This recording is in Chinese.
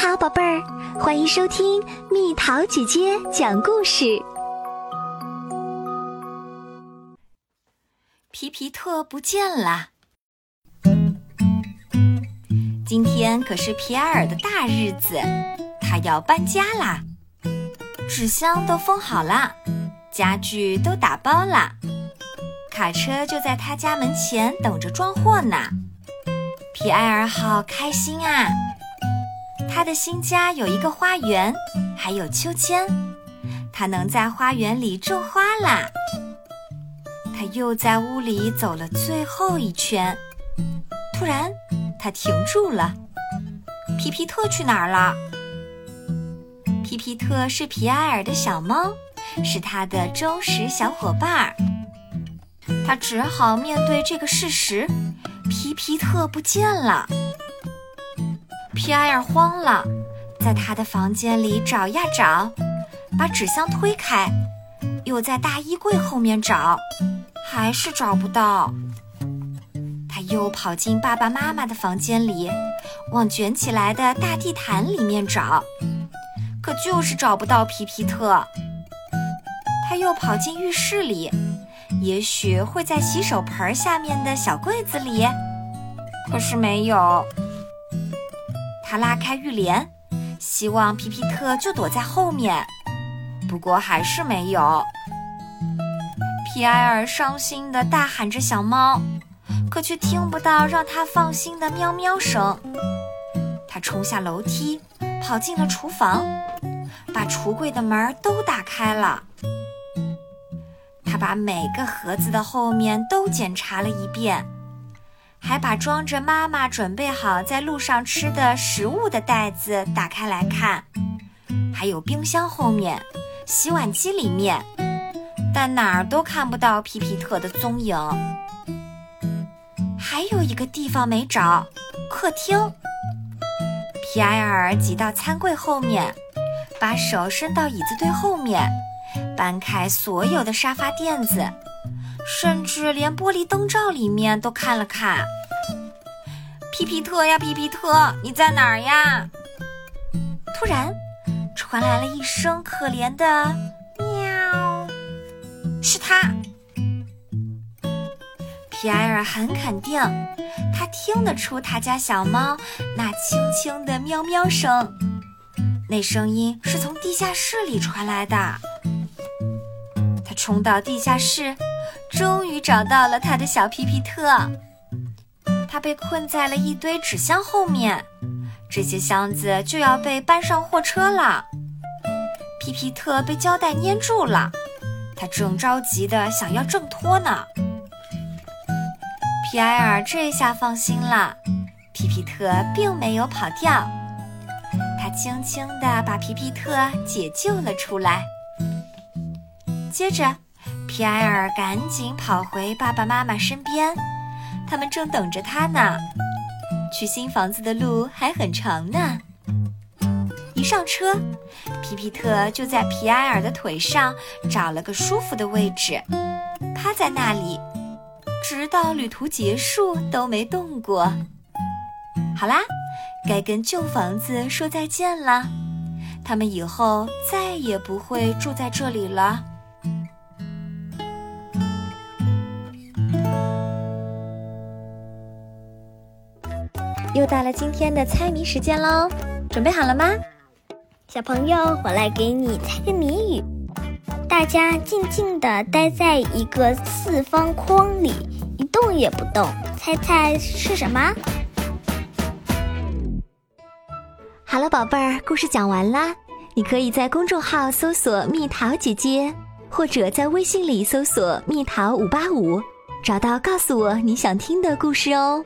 好，宝贝儿，欢迎收听蜜桃姐姐讲故事。皮皮特不见了，今天可是皮埃尔的大日子，他要搬家啦。纸箱都封好了，家具都打包了，卡车就在他家门前等着装货呢。皮埃尔好开心啊！他的新家有一个花园，还有秋千，他能在花园里种花啦。他又在屋里走了最后一圈，突然他停住了。皮皮特去哪儿了？皮皮特是皮埃尔的小猫，是他的忠实小伙伴儿。他只好面对这个事实：皮皮特不见了。皮埃尔慌了，在他的房间里找呀找，把纸箱推开，又在大衣柜后面找，还是找不到。他又跑进爸爸妈妈的房间里，往卷起来的大地毯里面找，可就是找不到皮皮特。他又跑进浴室里，也许会在洗手盆下面的小柜子里，可是没有。他拉开浴帘，希望皮皮特就躲在后面，不过还是没有。皮埃尔伤心地大喊着“小猫”，可却听不到让他放心的喵喵声。他冲下楼梯，跑进了厨房，把橱柜的门都打开了。他把每个盒子的后面都检查了一遍。还把装着妈妈准备好在路上吃的食物的袋子打开来看，还有冰箱后面、洗碗机里面，但哪儿都看不到皮皮特的踪影。还有一个地方没找，客厅。皮埃尔挤到餐柜后面，把手伸到椅子堆后面，搬开所有的沙发垫子。甚至连玻璃灯罩里面都看了看。皮皮特呀，皮皮特，你在哪儿呀？突然，传来了一声可怜的“喵”，是他。皮埃尔很肯定，他听得出他家小猫那轻轻的喵喵声，那声音是从地下室里传来的。他冲到地下室。终于找到了他的小皮皮特，他被困在了一堆纸箱后面，这些箱子就要被搬上货车了。皮皮特被胶带粘住了，他正着急的想要挣脱呢。皮埃尔这下放心了，皮皮特并没有跑掉，他轻轻地把皮皮特解救了出来，接着。皮埃尔赶紧跑回爸爸妈妈身边，他们正等着他呢。去新房子的路还很长呢。一上车，皮皮特就在皮埃尔的腿上找了个舒服的位置，趴在那里，直到旅途结束都没动过。好啦，该跟旧房子说再见了，他们以后再也不会住在这里了。又到了今天的猜谜时间喽，准备好了吗？小朋友，我来给你猜个谜语。大家静静地待在一个四方框里，一动也不动，猜猜是什么？好了，宝贝儿，故事讲完啦。你可以在公众号搜索“蜜桃姐姐”，或者在微信里搜索“蜜桃五八五”，找到告诉我你想听的故事哦。